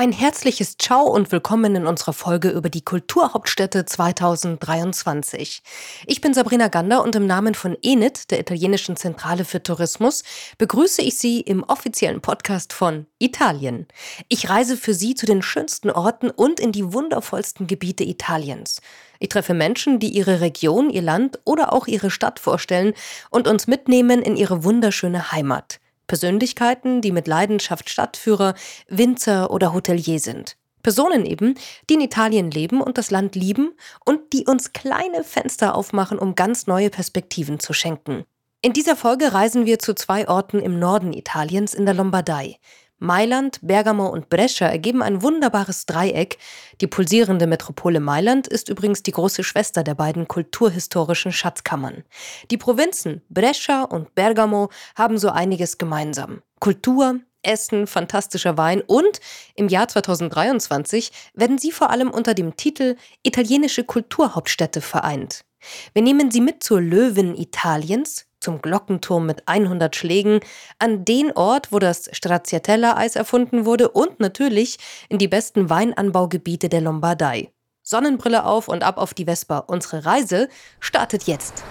Ein herzliches Ciao und willkommen in unserer Folge über die Kulturhauptstädte 2023. Ich bin Sabrina Gander und im Namen von ENIT, der italienischen Zentrale für Tourismus, begrüße ich Sie im offiziellen Podcast von Italien. Ich reise für Sie zu den schönsten Orten und in die wundervollsten Gebiete Italiens. Ich treffe Menschen, die ihre Region, ihr Land oder auch ihre Stadt vorstellen und uns mitnehmen in ihre wunderschöne Heimat. Persönlichkeiten, die mit Leidenschaft Stadtführer, Winzer oder Hotelier sind. Personen eben, die in Italien leben und das Land lieben und die uns kleine Fenster aufmachen, um ganz neue Perspektiven zu schenken. In dieser Folge reisen wir zu zwei Orten im Norden Italiens in der Lombardei. Mailand, Bergamo und Brescia ergeben ein wunderbares Dreieck. Die pulsierende Metropole Mailand ist übrigens die große Schwester der beiden kulturhistorischen Schatzkammern. Die Provinzen Brescia und Bergamo haben so einiges gemeinsam. Kultur, Essen, fantastischer Wein und im Jahr 2023 werden sie vor allem unter dem Titel Italienische Kulturhauptstädte vereint. Wir nehmen sie mit zur Löwen Italiens, zum Glockenturm mit 100 Schlägen, an den Ort, wo das Stracciatella-Eis erfunden wurde und natürlich in die besten Weinanbaugebiete der Lombardei. Sonnenbrille auf und ab auf die Vespa. Unsere Reise startet jetzt.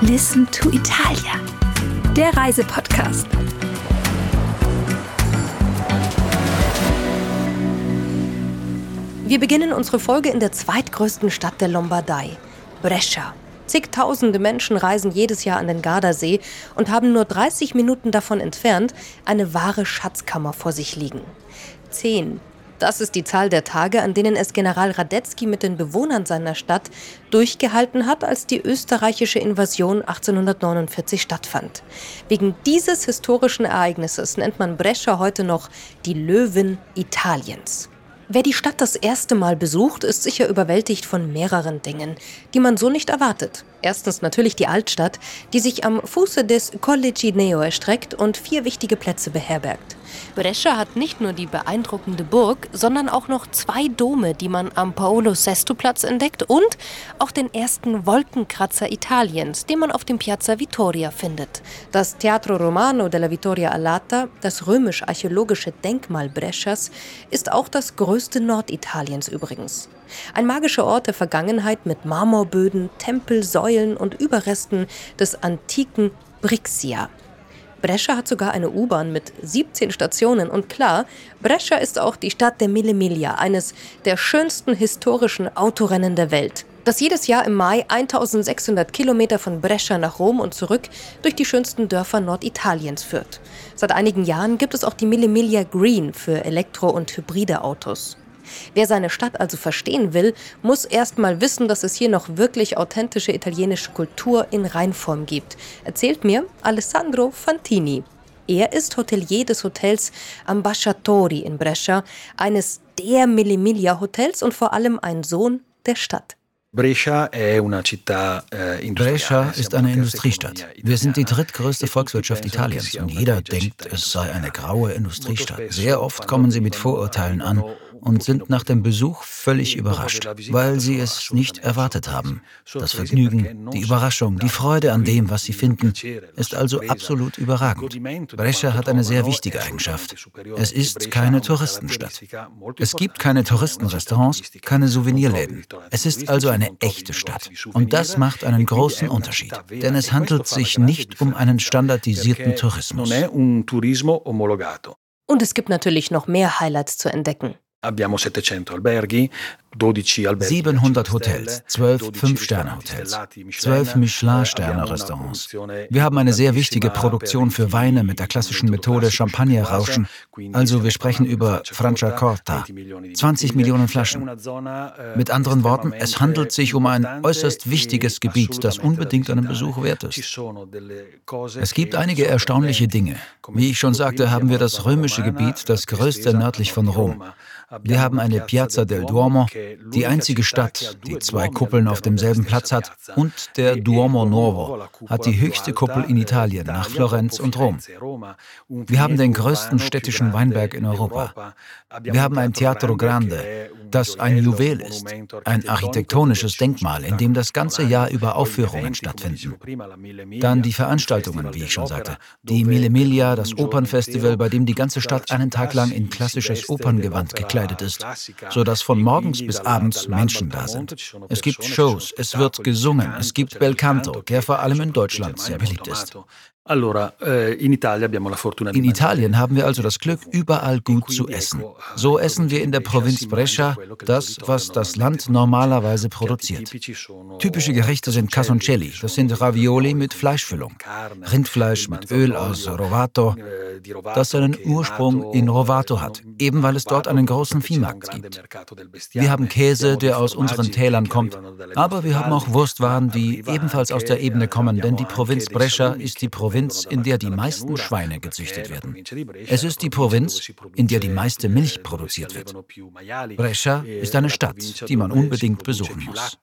Listen to Italia, der Reisepodcast. Wir beginnen unsere Folge in der zweitgrößten Stadt der Lombardei, Brescia. Zigtausende Menschen reisen jedes Jahr an den Gardasee und haben nur 30 Minuten davon entfernt eine wahre Schatzkammer vor sich liegen. Zehn. Das ist die Zahl der Tage, an denen es General Radetzky mit den Bewohnern seiner Stadt durchgehalten hat, als die österreichische Invasion 1849 stattfand. Wegen dieses historischen Ereignisses nennt man Brescia heute noch die Löwen Italiens. Wer die Stadt das erste Mal besucht, ist sicher überwältigt von mehreren Dingen, die man so nicht erwartet. Erstens natürlich die Altstadt, die sich am Fuße des Colle Cineo erstreckt und vier wichtige Plätze beherbergt. Brescia hat nicht nur die beeindruckende Burg, sondern auch noch zwei Dome, die man am Paolo Sesto Platz entdeckt und auch den ersten Wolkenkratzer Italiens, den man auf dem Piazza Vittoria findet. Das Teatro Romano della Vittoria Alata, das römisch-archäologische Denkmal Brescias, ist auch das größte Norditaliens übrigens. Ein magischer Ort der Vergangenheit mit Marmorböden, Tempel, Säulen und Überresten des antiken Brixia. Brescia hat sogar eine U-Bahn mit 17 Stationen und klar, Brescia ist auch die Stadt der Mille Miglia, eines der schönsten historischen Autorennen der Welt, das jedes Jahr im Mai 1600 Kilometer von Brescia nach Rom und zurück durch die schönsten Dörfer Norditaliens führt. Seit einigen Jahren gibt es auch die Mille Miglia Green für Elektro- und hybride Autos. Wer seine Stadt also verstehen will, muss erst mal wissen, dass es hier noch wirklich authentische italienische Kultur in Reinform gibt, erzählt mir Alessandro Fantini. Er ist Hotelier des Hotels Ambasciatori in Brescia, eines der Millimiglia Hotels und vor allem ein Sohn der Stadt. Brescia eh, ist eine Industriestadt. Wir sind die drittgrößte Volkswirtschaft Italiens und jeder denkt, es sei eine graue Industriestadt. Sehr oft kommen sie mit Vorurteilen an und sind nach dem Besuch völlig überrascht, weil sie es nicht erwartet haben. Das Vergnügen, die Überraschung, die Freude an dem, was sie finden, ist also absolut überragend. Brescia hat eine sehr wichtige Eigenschaft. Es ist keine Touristenstadt. Es gibt keine Touristenrestaurants, keine Souvenirläden. Es ist also eine echte Stadt. Und das macht einen großen Unterschied, denn es handelt sich nicht um einen standardisierten Tourismus. Und es gibt natürlich noch mehr Highlights zu entdecken. Abbiamo 700 alberghi, 700 Hotels, 12 Fünf-Sterne-Hotels, 12 Michelin-Sterne-Restaurants. Wir haben eine sehr wichtige Produktion für Weine mit der klassischen Methode Champagner-Rauschen. Also wir sprechen über Franciacorta, 20 Millionen Flaschen. Mit anderen Worten, es handelt sich um ein äußerst wichtiges Gebiet, das unbedingt einen Besuch wert ist. Es gibt einige erstaunliche Dinge. Wie ich schon sagte, haben wir das römische Gebiet, das größte nördlich von Rom. Wir haben eine Piazza del Duomo, Die einzige Stadt, die zwei Kuppeln auf demselben Platz hat und der Duomo Nuovo hat die höchste Kuppel in Italien nach Florenz und Rom. Wir haben den größten städtischen Weinberg in Europa. Wir haben ein Teatro Grande, das ein Juwel ist, ein architektonisches Denkmal, in dem das ganze Jahr über Aufführungen stattfinden. Dann die Veranstaltungen, wie ich schon sagte. Die Mille Miglia, das Opernfestival, bei dem die ganze Stadt einen Tag lang in klassisches Operngewand gekleidet ist, sodass von morgens bis abends Menschen da sind. Es gibt Shows, es wird gesungen, es gibt Belcanto, der vor allem in Deutschland sehr beliebt ist. Eh, in Italien haben wir also das Glück, überall gut zu essen. So essen wir in der Provinz Brescia das, was das Land normalerweise produziert. Typische Gerichte sind Casoncelli, das sind Ravioli mit Fleischfüllung. Rindfleisch mit Öl aus Rovato, das seinen Ursprung in Rovato hat, eben weil es dort einen großen Viehmarkt gibt. Wir haben Käse, der aus unseren Tälern kommt, aber wir haben auch Wurstwaren, die ebenfalls aus der Ebene kommen, denn die Provinz Brescia ist die Provinz Provinz, in der die meisten Schweine gezüchtet werden. Es ist die Provinz, in der die meiste Milch produziert wird. Brescia ist eine Stadt, die man unbedingt besuchen muss.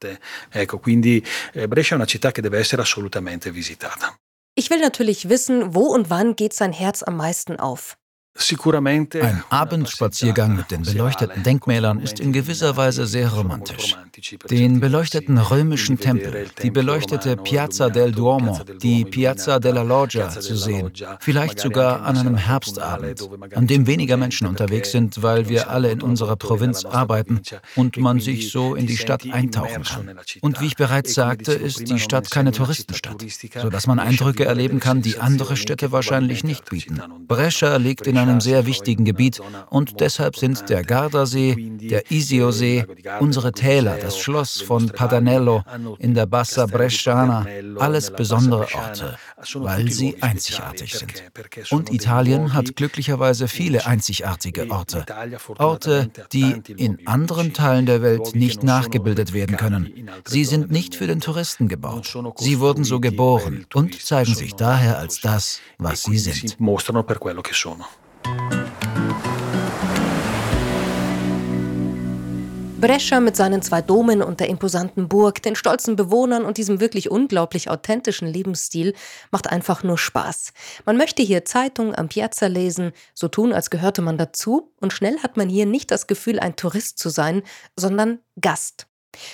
Ich will natürlich wissen, wo und wann geht sein Herz am meisten auf. Ein Abendspaziergang mit den beleuchteten Denkmälern ist in gewisser Weise sehr romantisch. Den beleuchteten römischen Tempel, die beleuchtete Piazza del Duomo, die Piazza della Loggia zu sehen, vielleicht sogar an einem Herbstabend, an dem weniger Menschen unterwegs sind, weil wir alle in unserer Provinz arbeiten und man sich so in die Stadt eintauchen kann. Und wie ich bereits sagte, ist die Stadt keine Touristenstadt, sodass man Eindrücke erleben kann, die andere Städte wahrscheinlich nicht bieten. Brescia liegt in einem sehr wichtigen Gebiet und deshalb sind der Gardasee, der Isiosee, unsere Täler, das Schloss von Padanello in der Bassa Bresciana, alles besondere Orte, weil sie einzigartig sind. Und Italien hat glücklicherweise viele einzigartige Orte. Orte, die in anderen Teilen der Welt nicht nachgebildet werden können. Sie sind nicht für den Touristen gebaut. Sie wurden so geboren und zeigen sich daher als das, was sie sind. Brescia mit seinen zwei Domen und der imposanten Burg, den stolzen Bewohnern und diesem wirklich unglaublich authentischen Lebensstil macht einfach nur Spaß. Man möchte hier Zeitung am Piazza lesen, so tun, als gehörte man dazu, und schnell hat man hier nicht das Gefühl, ein Tourist zu sein, sondern Gast.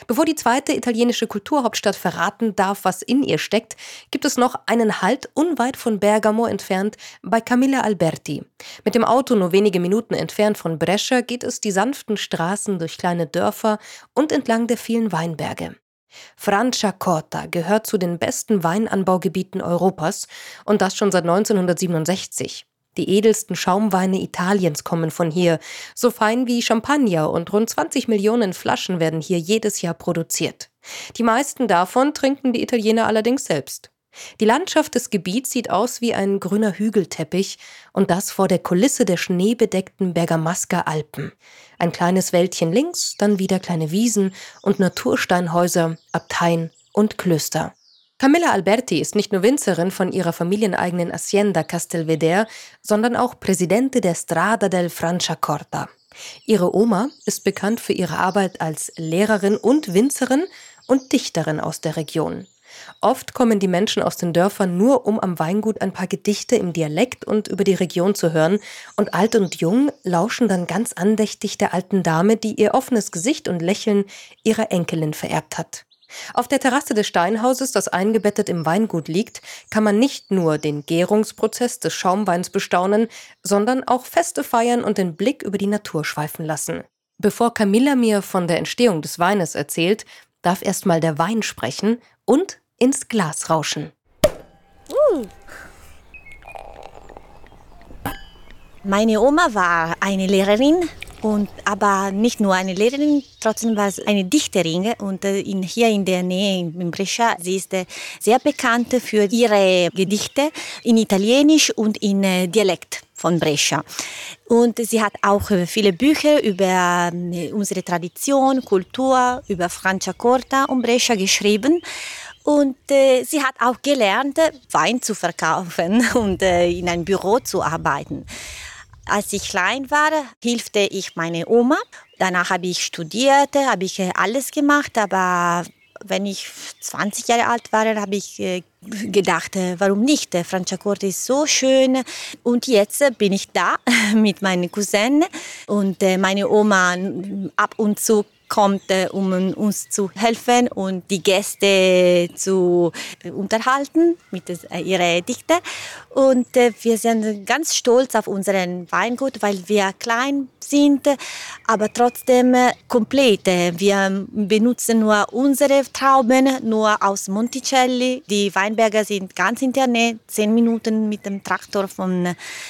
Bevor die zweite italienische Kulturhauptstadt verraten darf, was in ihr steckt, gibt es noch einen Halt unweit von Bergamo entfernt bei Camilla Alberti. Mit dem Auto nur wenige Minuten entfernt von Brescia geht es die sanften Straßen durch kleine Dörfer und entlang der vielen Weinberge. Franciacorta gehört zu den besten Weinanbaugebieten Europas und das schon seit 1967. Die edelsten Schaumweine Italiens kommen von hier, so fein wie Champagner und rund 20 Millionen Flaschen werden hier jedes Jahr produziert. Die meisten davon trinken die Italiener allerdings selbst. Die Landschaft des Gebiets sieht aus wie ein grüner Hügelteppich und das vor der Kulisse der schneebedeckten Bergamasca Alpen. Ein kleines Wäldchen links, dann wieder kleine Wiesen und Natursteinhäuser, Abteien und Klöster. Camilla Alberti ist nicht nur Winzerin von ihrer familieneigenen Hacienda Castelveder, sondern auch Präsidente der Strada del Franciacorta. Ihre Oma ist bekannt für ihre Arbeit als Lehrerin und Winzerin und Dichterin aus der Region. Oft kommen die Menschen aus den Dörfern nur, um am Weingut ein paar Gedichte im Dialekt und über die Region zu hören, und alt und jung lauschen dann ganz andächtig der alten Dame, die ihr offenes Gesicht und Lächeln ihrer Enkelin vererbt hat. Auf der Terrasse des Steinhauses, das eingebettet im Weingut liegt, kann man nicht nur den Gärungsprozess des Schaumweins bestaunen, sondern auch Feste feiern und den Blick über die Natur schweifen lassen. Bevor Camilla mir von der Entstehung des Weines erzählt, darf erstmal der Wein sprechen und ins Glas rauschen. Uh. Meine Oma war eine Lehrerin und, aber nicht nur eine Lehrerin, trotzdem war es eine Dichterin. Und äh, in, hier in der Nähe, in Brescia, sie ist äh, sehr bekannt für ihre Gedichte in Italienisch und in äh, Dialekt von Brescia. Und sie hat auch äh, viele Bücher über äh, unsere Tradition, Kultur, über Franciacorta und Brescia geschrieben. Und äh, sie hat auch gelernt, Wein zu verkaufen und äh, in einem Büro zu arbeiten. Als ich klein war, hilfte ich meine Oma Danach habe ich studiert, habe ich äh, alles gemacht, aber wenn ich 20 Jahre alt war, habe ich äh, gedacht, äh, warum nicht? Franciacorta ist so schön. Und jetzt bin ich da mit meinen Cousinen und meine Oma ab und zu kommt, äh, um uns zu helfen und die Gäste zu äh, unterhalten mit äh, ihren Dichten. Und wir sind ganz stolz auf unseren Weingut, weil wir klein sind, aber trotzdem komplett. Wir benutzen nur unsere Trauben, nur aus Monticelli. Die Weinberge sind ganz in der Nähe, zehn Minuten mit dem Traktor vom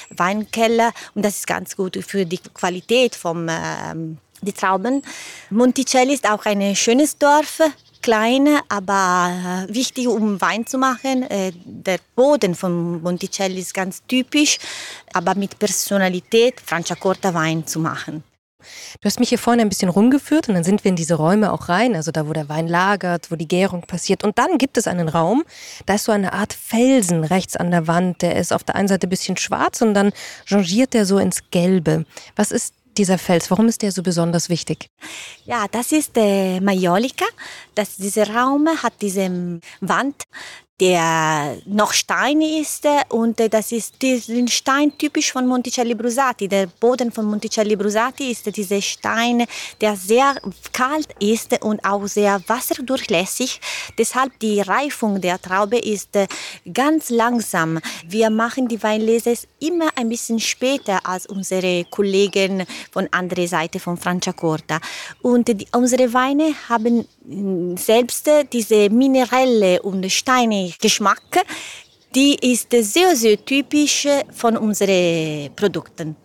Weinkeller. Und das ist ganz gut für die Qualität vom ähm, die Trauben. Monticelli ist auch ein schönes Dorf, klein, aber äh, wichtig, um Wein zu machen. Äh, der Boden von Monticelli ist ganz typisch, aber mit Personalität Franciacorta Wein zu machen. Du hast mich hier vorne ein bisschen rumgeführt und dann sind wir in diese Räume auch rein, also da, wo der Wein lagert, wo die Gärung passiert. Und dann gibt es einen Raum, da ist so eine Art Felsen rechts an der Wand. Der ist auf der einen Seite ein bisschen schwarz und dann changiert der so ins Gelbe. Was ist dieser Fels? Warum ist der so besonders wichtig? Ja, das ist der Majolica. Dieser Raum hat diese Wand, der noch Stein ist und das ist diesen Stein typisch von Monticelli Brusati. Der Boden von Monticelli Brusati ist dieser Stein, der sehr kalt ist und auch sehr wasserdurchlässig. Deshalb die Reifung der Traube ist ganz langsam. Wir machen die Weinlese immer ein bisschen später als unsere Kollegen von anderer Seite von Franciacorta. Und die, unsere Weine haben selbst diese minerelle und steinige Geschmack, die ist sehr, sehr typisch von unseren Produkten.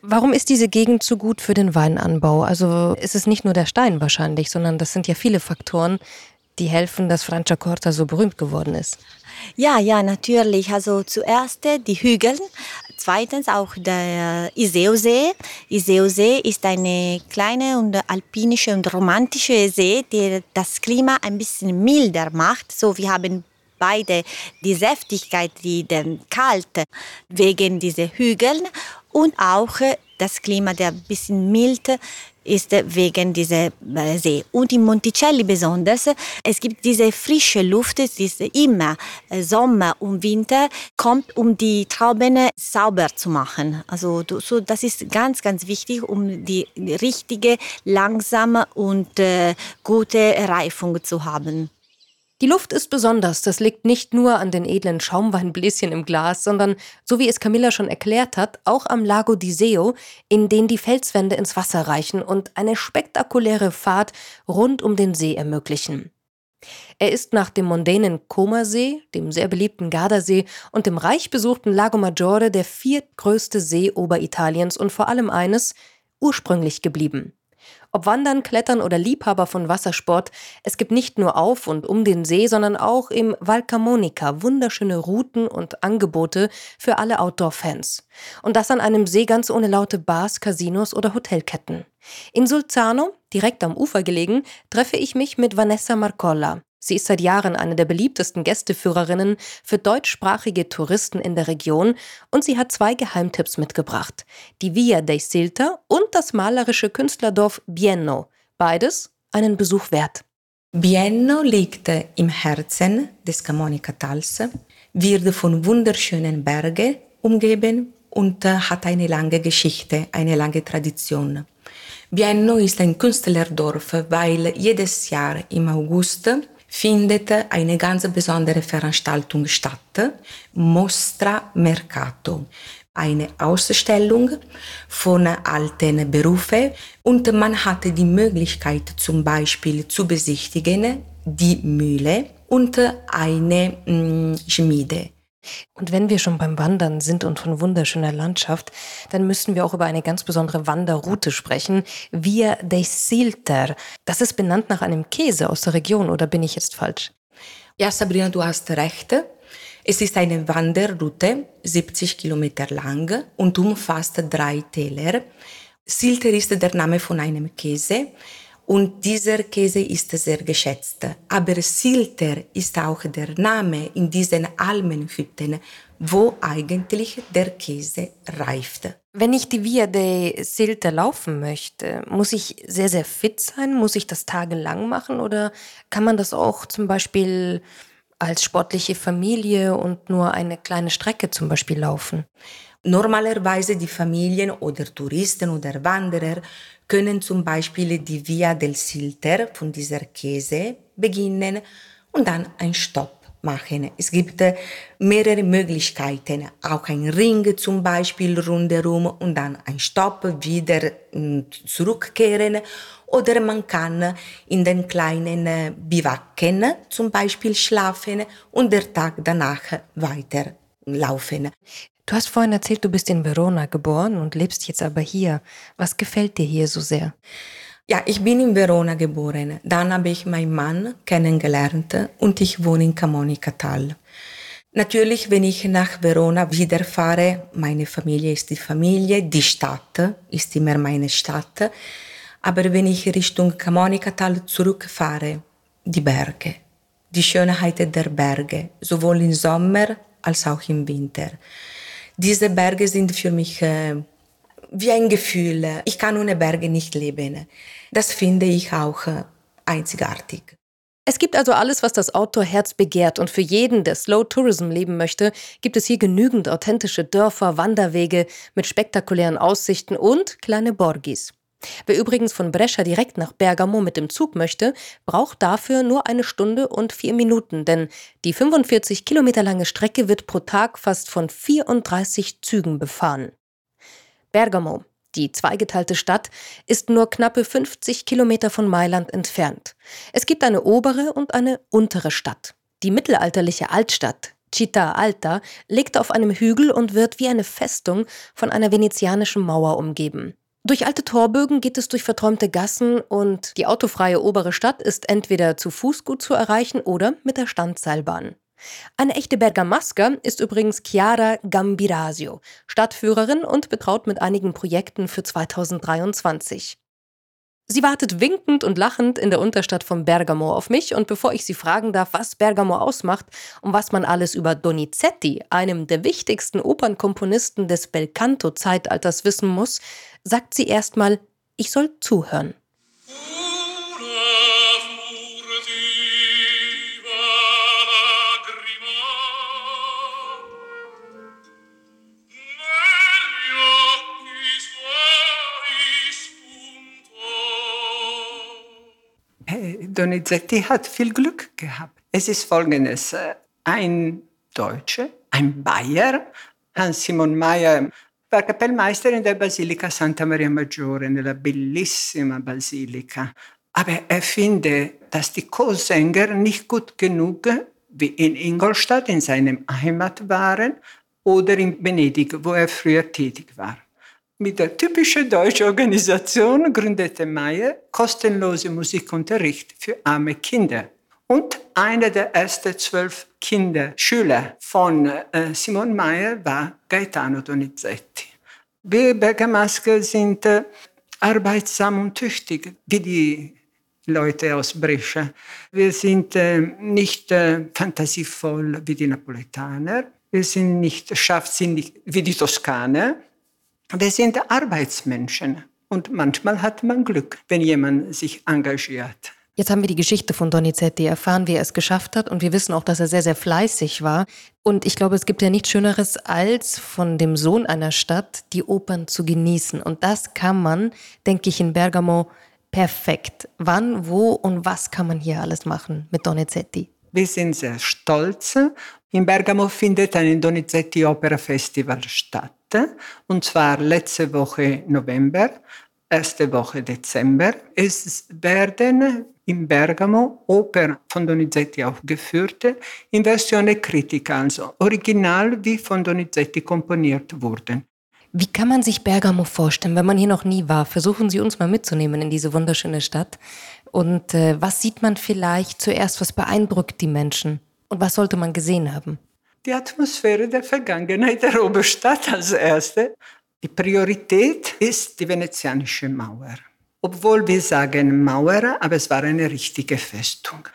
Warum ist diese Gegend so gut für den Weinanbau? Also ist es nicht nur der Stein wahrscheinlich, sondern das sind ja viele Faktoren, die helfen, dass Franciacorta so berühmt geworden ist. Ja, ja, natürlich. Also zuerst die Hügel, zweitens auch der Iseo-See. Iseo-See ist eine kleine und alpinische und romantische See, die das Klima ein bisschen milder macht. So, wir haben beide die Säftigkeit, die den Kalt wegen dieser Hügel und auch das Klima, der ein bisschen mild ist wegen dieser äh, See. Und in Monticelli besonders, es gibt diese frische Luft, die immer äh, Sommer und Winter kommt, um die Trauben sauber zu machen. Also so, das ist ganz, ganz wichtig, um die richtige, langsame und äh, gute Reifung zu haben. Die Luft ist besonders. Das liegt nicht nur an den edlen Schaumweinbläschen im Glas, sondern, so wie es Camilla schon erklärt hat, auch am Lago di Seo, in den die Felswände ins Wasser reichen und eine spektakuläre Fahrt rund um den See ermöglichen. Er ist nach dem mondänen Comersee, dem sehr beliebten Gardasee und dem reich besuchten Lago Maggiore der viertgrößte See Oberitaliens und vor allem eines, ursprünglich geblieben. Ob Wandern, Klettern oder Liebhaber von Wassersport, es gibt nicht nur auf und um den See, sondern auch im Val Camonica wunderschöne Routen und Angebote für alle Outdoor-Fans. Und das an einem See ganz ohne laute Bars, Casinos oder Hotelketten. In Sulzano, direkt am Ufer gelegen, treffe ich mich mit Vanessa Marcolla. Sie ist seit Jahren eine der beliebtesten Gästeführerinnen für deutschsprachige Touristen in der Region und sie hat zwei Geheimtipps mitgebracht. Die Via dei Silta und das malerische Künstlerdorf Bienno. Beides einen Besuch wert. Bienno liegt im Herzen des Camonica-Tals, wird von wunderschönen Bergen umgeben und hat eine lange Geschichte, eine lange Tradition. Bienno ist ein Künstlerdorf, weil jedes Jahr im August findet eine ganz besondere Veranstaltung statt, Mostra Mercato. Eine Ausstellung von alten Berufen und man hatte die Möglichkeit zum Beispiel zu besichtigen die Mühle und eine mm, Schmiede. Und wenn wir schon beim Wandern sind und von wunderschöner Landschaft, dann müssen wir auch über eine ganz besondere Wanderroute sprechen. Via dei Silter. Das ist benannt nach einem Käse aus der Region, oder bin ich jetzt falsch? Ja, Sabrina, du hast recht. Es ist eine Wanderroute, 70 Kilometer lang und umfasst drei Täler. Silter ist der Name von einem Käse Und dieser Käse ist sehr geschätzt. Aber Silter ist auch der Name in diesen Almenhütten, wo eigentlich der Käse reift. Wenn ich die Via de Silter laufen möchte, muss ich sehr, sehr fit sein? Muss ich das tagelang machen? Oder kann man das auch zum Beispiel als sportliche Familie und nur eine kleine Strecke zum Beispiel laufen? Normalerweise die Familien oder Touristen oder Wanderer können zum Beispiel die Via del Silter von dieser Käse beginnen und dann einen Stopp machen. Es gibt äh, mehrere Möglichkeiten, auch ein Ring zum Beispiel rundherum und dann ein Stopp wieder hm, zurückkehren oder man kann in den kleinen äh, Bivaken zum Beispiel schlafen und der Tag danach weiterlaufen. Du hast vorhin erzählt, du bist in Verona geboren und lebst jetzt aber hier. Was gefällt dir hier so sehr? Ja, ich bin in Verona geboren. Dann habe ich meinen Mann kennengelernt und ich wohne in Camonica-Tal. Natürlich, wenn ich nach Verona wieder fahre, meine Familie ist die Familie, die Stadt ist immer meine Stadt. Aber wenn ich Richtung Camonica-Tal zurückfahre, die Berge, die Schönheit der Berge, sowohl im Sommer als auch im Winter. Diese Berge sind für mich äh, wie ein Gefühl. Ich kann ohne Berge nicht leben. Das finde ich auch äh, einzigartig. Es gibt also alles, was das Outdoor-Herz begehrt und für jeden, der Slow Tourism leben möchte, gibt es hier genügend authentische Dörfer, Wanderwege mit spektakulären Aussichten und kleine Borgis. Wer übrigens von Brescia direkt nach Bergamo mit dem Zug möchte, braucht dafür nur eine Stunde und vier Minuten, denn die 45 Kilometer lange Strecke wird pro Tag fast von 34 Zügen befahren. Bergamo, die zweigeteilte Stadt, ist nur knappe 50 Kilometer von Mailand entfernt. Es gibt eine obere und eine untere Stadt. Die mittelalterliche Altstadt, Città Alta, liegt auf einem Hügel und wird wie eine Festung von einer venezianischen Mauer umgeben. Durch alte Torbögen geht es durch verträumte Gassen und die autofreie obere Stadt ist entweder zu Fuß gut zu erreichen oder mit der Standseilbahn. Eine echte Bergamasca ist übrigens Chiara Gambirasio, Stadtführerin und betraut mit einigen Projekten für 2023. Sie wartet winkend und lachend in der Unterstadt von Bergamo auf mich und bevor ich sie fragen darf, was Bergamo ausmacht und was man alles über Donizetti, einem der wichtigsten Opernkomponisten des Belcanto-Zeitalters, wissen muss, sagt sie erstmal, ich soll zuhören. Donizetti hat viel Glück gehabt. Es ist folgendes: Ein Deutscher, ein Bayer, Hans-Simon Mayer, war Kapellmeister in der Basilika Santa Maria Maggiore, nella bellissima Basilika. Aber er findet, dass die Chorsänger nicht gut genug wie in Ingolstadt, in seinem Heimat waren, oder in Venedig, wo er früher tätig war. Mit der typischen deutschen Organisation gründete Meyer kostenlose Musikunterricht für arme Kinder. Und einer der ersten zwölf Kinder, Schüler von äh, Simon Meyer war Gaetano Donizetti. Wir Bergamasker sind äh, arbeitsam und tüchtig, wie die Leute aus Brescia. Wir sind äh, nicht äh, fantasievoll wie die Napoletaner. Wir sind nicht scharfsinnig wie die Toskaner. Wir sind Arbeitsmenschen und manchmal hat man Glück, wenn jemand sich engagiert. Jetzt haben wir die Geschichte von Donizetti erfahren, wie er es geschafft hat und wir wissen auch, dass er sehr, sehr fleißig war. Und ich glaube, es gibt ja nichts Schöneres, als von dem Sohn einer Stadt die Opern zu genießen. Und das kann man, denke ich, in Bergamo perfekt. Wann, wo und was kann man hier alles machen mit Donizetti? Wir sind sehr stolz. In Bergamo findet ein Donizetti Opera Festival statt und zwar letzte Woche November, erste Woche Dezember. Es werden in Bergamo Opern von Donizetti aufgeführt, in Versione Critica, also original wie von Donizetti komponiert wurden. Wie kann man sich Bergamo vorstellen, wenn man hier noch nie war? Versuchen Sie uns mal mitzunehmen in diese wunderschöne Stadt. Und äh, was sieht man vielleicht zuerst, was beeindruckt die Menschen? Und was sollte man gesehen haben? die Atmosphäre der Vergangenheit der Oberstadt als erste. Die Priorität ist die venezianische Mauer. Obwohl wir sagen Mauer, aber es war eine richtige Festung.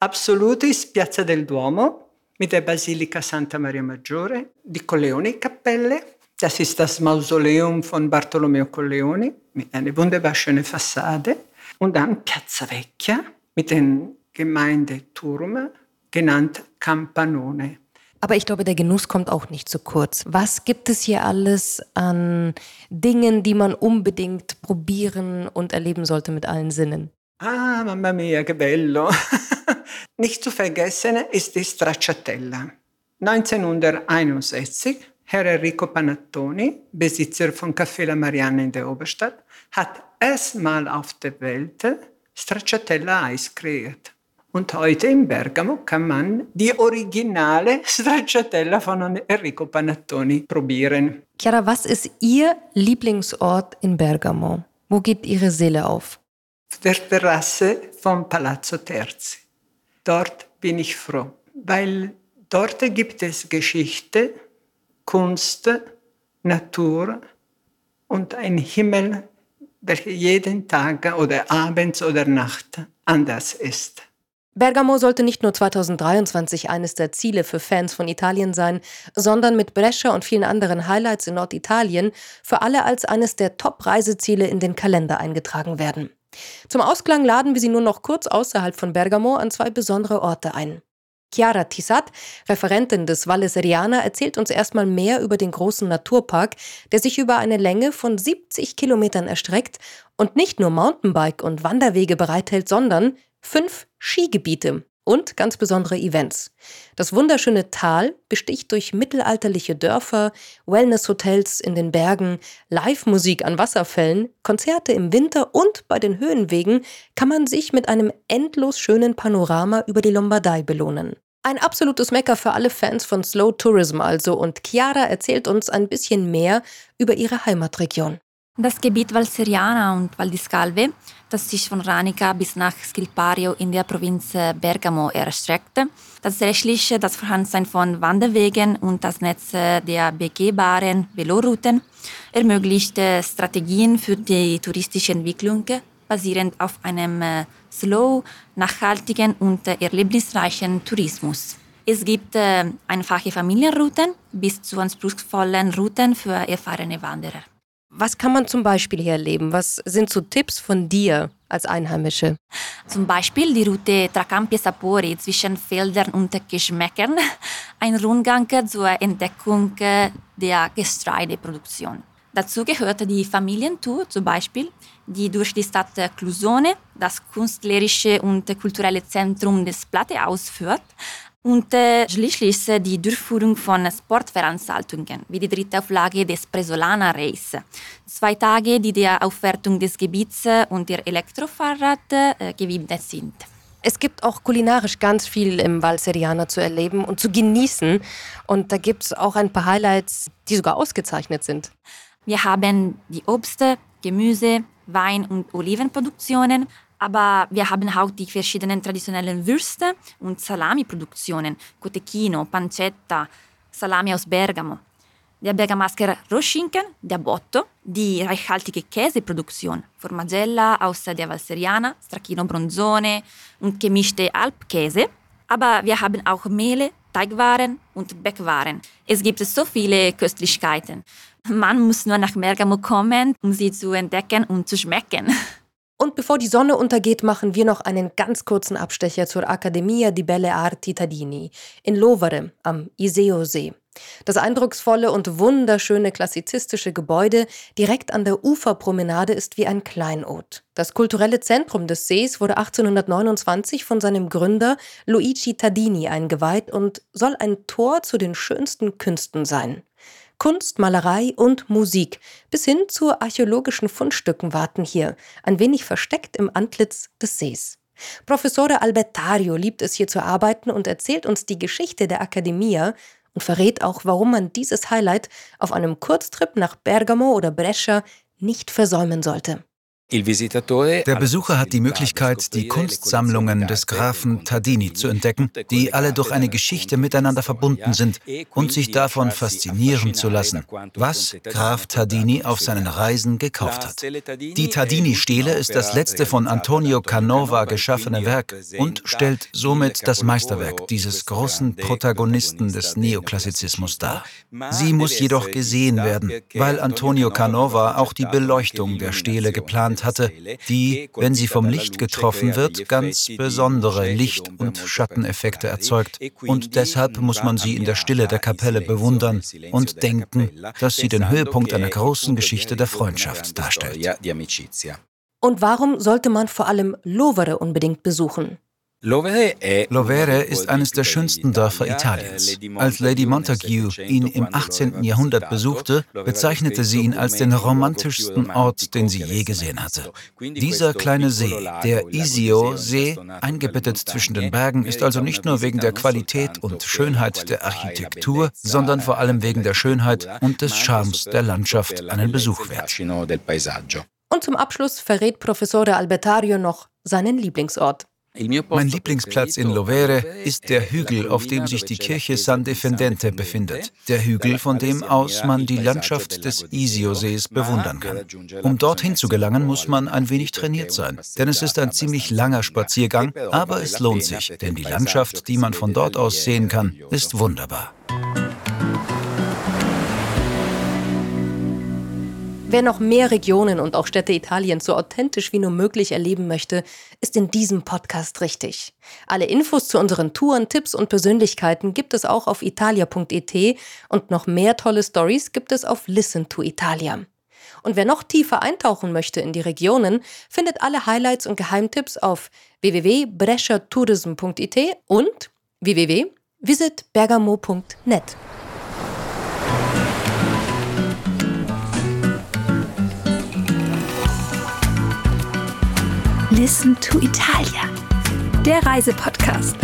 Absolut ist Piazza del Duomo mit der Basilika Santa Maria Maggiore, die Colleoni-Kapelle. Das ist das Mausoleum von Bartolomeo Colleoni mit einer wunderbar schönen Fassade. Und dann Piazza Vecchia mit dem Gemeindeturm, genannt Campanone. Aber ich glaube, der Genuss kommt auch nicht zu kurz. Was gibt es hier alles an Dingen, die man unbedingt probieren und erleben sollte mit allen Sinnen? Ah, mamma mia, che bello! nicht zu vergessen ist die Stracciatella. 1961, Herr Enrico Panattoni, Besitzer von Café La Marianne in der Oberstadt, hat erstmal auf der Welt Stracciatella-Eis kreiert. Und heute in Bergamo kann man die originale Stracciatella von Enrico Panattoni probieren. Chiara, was ist Ihr Lieblingsort in Bergamo? Wo geht Ihre Seele auf? Auf der Terrasse vom Palazzo Terzi. Dort bin ich froh, weil dort gibt es Geschichte, Kunst, Natur und ein Himmel, welcher jeden Tag oder abends oder Nacht anders ist. Bergamo sollte nicht nur 2023 eines der Ziele für Fans von Italien sein, sondern mit Brescia und vielen anderen Highlights in Norditalien für alle als eines der Top-Reiseziele in den Kalender eingetragen werden. Zum Ausklang laden wir Sie nur noch kurz außerhalb von Bergamo an zwei besondere Orte ein. Chiara Tissat, Referentin des Valle Seriana, erzählt uns erstmal mehr über den großen Naturpark, der sich über eine Länge von 70 Kilometern erstreckt und nicht nur Mountainbike und Wanderwege bereithält, sondern fünf Skigebiete und ganz besondere Events. Das wunderschöne Tal besticht durch mittelalterliche Dörfer, Wellnesshotels in den Bergen, Live-Musik an Wasserfällen, Konzerte im Winter und bei den Höhenwegen kann man sich mit einem endlos schönen Panorama über die Lombardei belohnen. Ein absolutes Mecker für alle Fans von Slow Tourism also und Chiara erzählt uns ein bisschen mehr über ihre Heimatregion. Das Gebiet Valseriana und Val di Scalve, das sich von Ranica bis nach Skilpario in der Provinz Bergamo erstreckt, tatsächlich das Vorhandensein von Wanderwegen und das Netz der begehbaren Velorouten ermöglicht Strategien für die touristische Entwicklung basierend auf einem slow, nachhaltigen und erlebnisreichen Tourismus. Es gibt einfache Familienrouten bis zu anspruchsvollen Routen für erfahrene Wanderer. Was kann man zum Beispiel hier erleben? Was sind so Tipps von dir als Einheimische? Zum Beispiel die Route Tra Campi e Sapori zwischen Feldern und Geschmäckern. Ein Rundgang zur Entdeckung der Getreideproduktion. Dazu gehört die Familientour zum Beispiel, die durch die Stadt Clusone, das künstlerische und kulturelle Zentrum des Platte ausführt, und äh, schließlich die Durchführung von Sportveranstaltungen, wie die dritte Auflage des Presolana Race. Zwei Tage, die der Aufwertung des Gebiets und der Elektrofahrrad äh, gewidmet sind. Es gibt auch kulinarisch ganz viel im Val Seriana zu erleben und zu genießen. Und da gibt es auch ein paar Highlights, die sogar ausgezeichnet sind. Wir haben die Obst, Gemüse, Wein- und Olivenproduktionen, aber wir haben auch die verschiedenen traditionellen Würste und Salami-Produktionen, Cotechino, Pancetta, Salami aus Bergamo. Der Bergamasker Roschinken, der Botto, die reichhaltige Käseproduktion, Formagella aus der Valseriana, Stracchino Bronzone und gemischte Alpkäse. Aber wir haben auch Mehle, Teigwaren und Backwaren. Es gibt so viele Köstlichkeiten. Man muss nur nach Bergamo kommen, um sie zu entdecken und zu schmecken. Und bevor die Sonne untergeht, machen wir noch einen ganz kurzen Abstecher zur Accademia di Belle Arti Tadini in Lovere am Iseo-See. Das eindrucksvolle und wunderschöne klassizistische Gebäude direkt an der Uferpromenade ist wie ein Kleinod. Das kulturelle Zentrum des Sees wurde 1829 von seinem Gründer Luigi Tadini eingeweiht und soll ein Tor zu den schönsten Künsten sein. Kunst, Malerei und Musik bis hin zu archäologischen Fundstücken warten hier, ein wenig versteckt im Antlitz des Sees. Professore Albertario liebt es hier zu arbeiten und erzählt uns die Geschichte der Accademia und verrät auch, warum man dieses Highlight auf einem Kurztrip nach Bergamo oder Brescia nicht versäumen sollte. Der Besucher hat die Möglichkeit, die Kunstsammlungen des Grafen Tardini zu entdecken, die alle durch eine Geschichte miteinander verbunden sind und sich davon faszinieren zu lassen, was Graf Tardini auf seinen Reisen gekauft hat. Die Tardini-Stele ist das letzte von Antonio Canova geschaffene Werk und stellt somit das Meisterwerk dieses großen Protagonisten des Neoklassizismus dar. Sie muss jedoch gesehen werden, weil Antonio Canova auch die Beleuchtung der Stele geplant hatte, die, wenn sie vom Licht getroffen wird, ganz besondere Licht- und Schatteneffekte erzeugt. Und deshalb muss man sie in der Stille der Kapelle bewundern und denken, dass sie den Höhepunkt einer großen Geschichte der Freundschaft darstellt. Und warum sollte man vor allem Lovere unbedingt besuchen? Lovere ist eines der schönsten Dörfer Italiens. Als Lady Montague ihn im 18. Jahrhundert besuchte, bezeichnete sie ihn als den romantischsten Ort, den sie je gesehen hatte. Dieser kleine See, der Isio-See, eingebettet zwischen den Bergen, ist also nicht nur wegen der Qualität und Schönheit der Architektur, sondern vor allem wegen der Schönheit und des Charmes der Landschaft einen Besuch wert. Und zum Abschluss verrät Professore Albertario noch seinen Lieblingsort. Mein Lieblingsplatz in Lovere ist der Hügel, auf dem sich die Kirche San Defendente befindet. Der Hügel, von dem aus man die Landschaft des Isio-Sees bewundern kann. Um dorthin zu gelangen, muss man ein wenig trainiert sein, denn es ist ein ziemlich langer Spaziergang, aber es lohnt sich, denn die Landschaft, die man von dort aus sehen kann, ist wunderbar. Wer noch mehr Regionen und auch Städte Italiens so authentisch wie nur möglich erleben möchte, ist in diesem Podcast richtig. Alle Infos zu unseren Touren, Tipps und Persönlichkeiten gibt es auch auf italia.et und noch mehr tolle Stories gibt es auf Listen to Italia. Und wer noch tiefer eintauchen möchte in die Regionen, findet alle Highlights und Geheimtipps auf www.bresciatourism.it und www.visitbergamo.net. Listen to Italia, der Reisepodcast.